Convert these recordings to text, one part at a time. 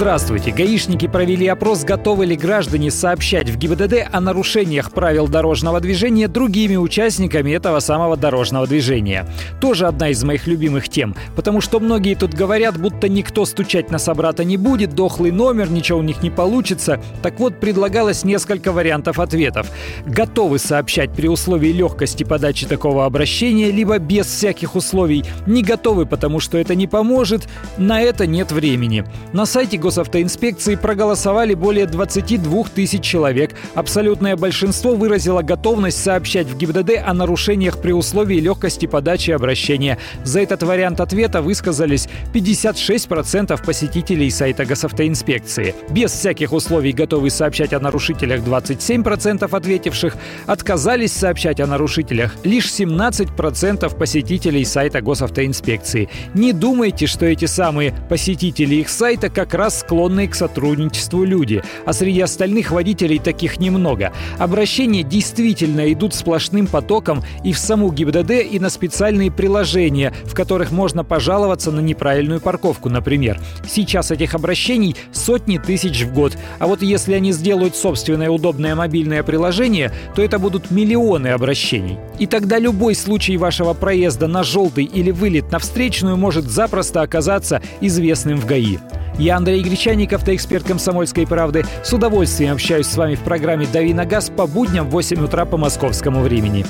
Здравствуйте. Гаишники провели опрос, готовы ли граждане сообщать в ГИБДД о нарушениях правил дорожного движения другими участниками этого самого дорожного движения. Тоже одна из моих любимых тем, потому что многие тут говорят, будто никто стучать на собрата не будет, дохлый номер, ничего у них не получится. Так вот, предлагалось несколько вариантов ответов. Готовы сообщать при условии легкости подачи такого обращения, либо без всяких условий. Не готовы, потому что это не поможет, на это нет времени. На сайте госавтоинспекции проголосовали более 22 тысяч человек. Абсолютное большинство выразило готовность сообщать в ГИБДД о нарушениях при условии легкости подачи обращения. За этот вариант ответа высказались 56% посетителей сайта госавтоинспекции. Без всяких условий готовы сообщать о нарушителях 27% ответивших, отказались сообщать о нарушителях лишь 17% посетителей сайта госавтоинспекции. Не думайте, что эти самые посетители их сайта как раз склонные к сотрудничеству люди, а среди остальных водителей таких немного. Обращения действительно идут сплошным потоком и в саму ГИБДД, и на специальные приложения, в которых можно пожаловаться на неправильную парковку, например. Сейчас этих обращений сотни тысяч в год, а вот если они сделают собственное удобное мобильное приложение, то это будут миллионы обращений. И тогда любой случай вашего проезда на желтый или вылет на встречную может запросто оказаться известным в ГАИ. Я Андрей Гречаник, автоэксперт «Комсомольской правды». С удовольствием общаюсь с вами в программе «Дави на газ» по будням в 8 утра по московскому времени.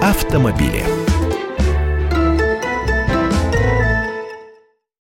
Автомобили.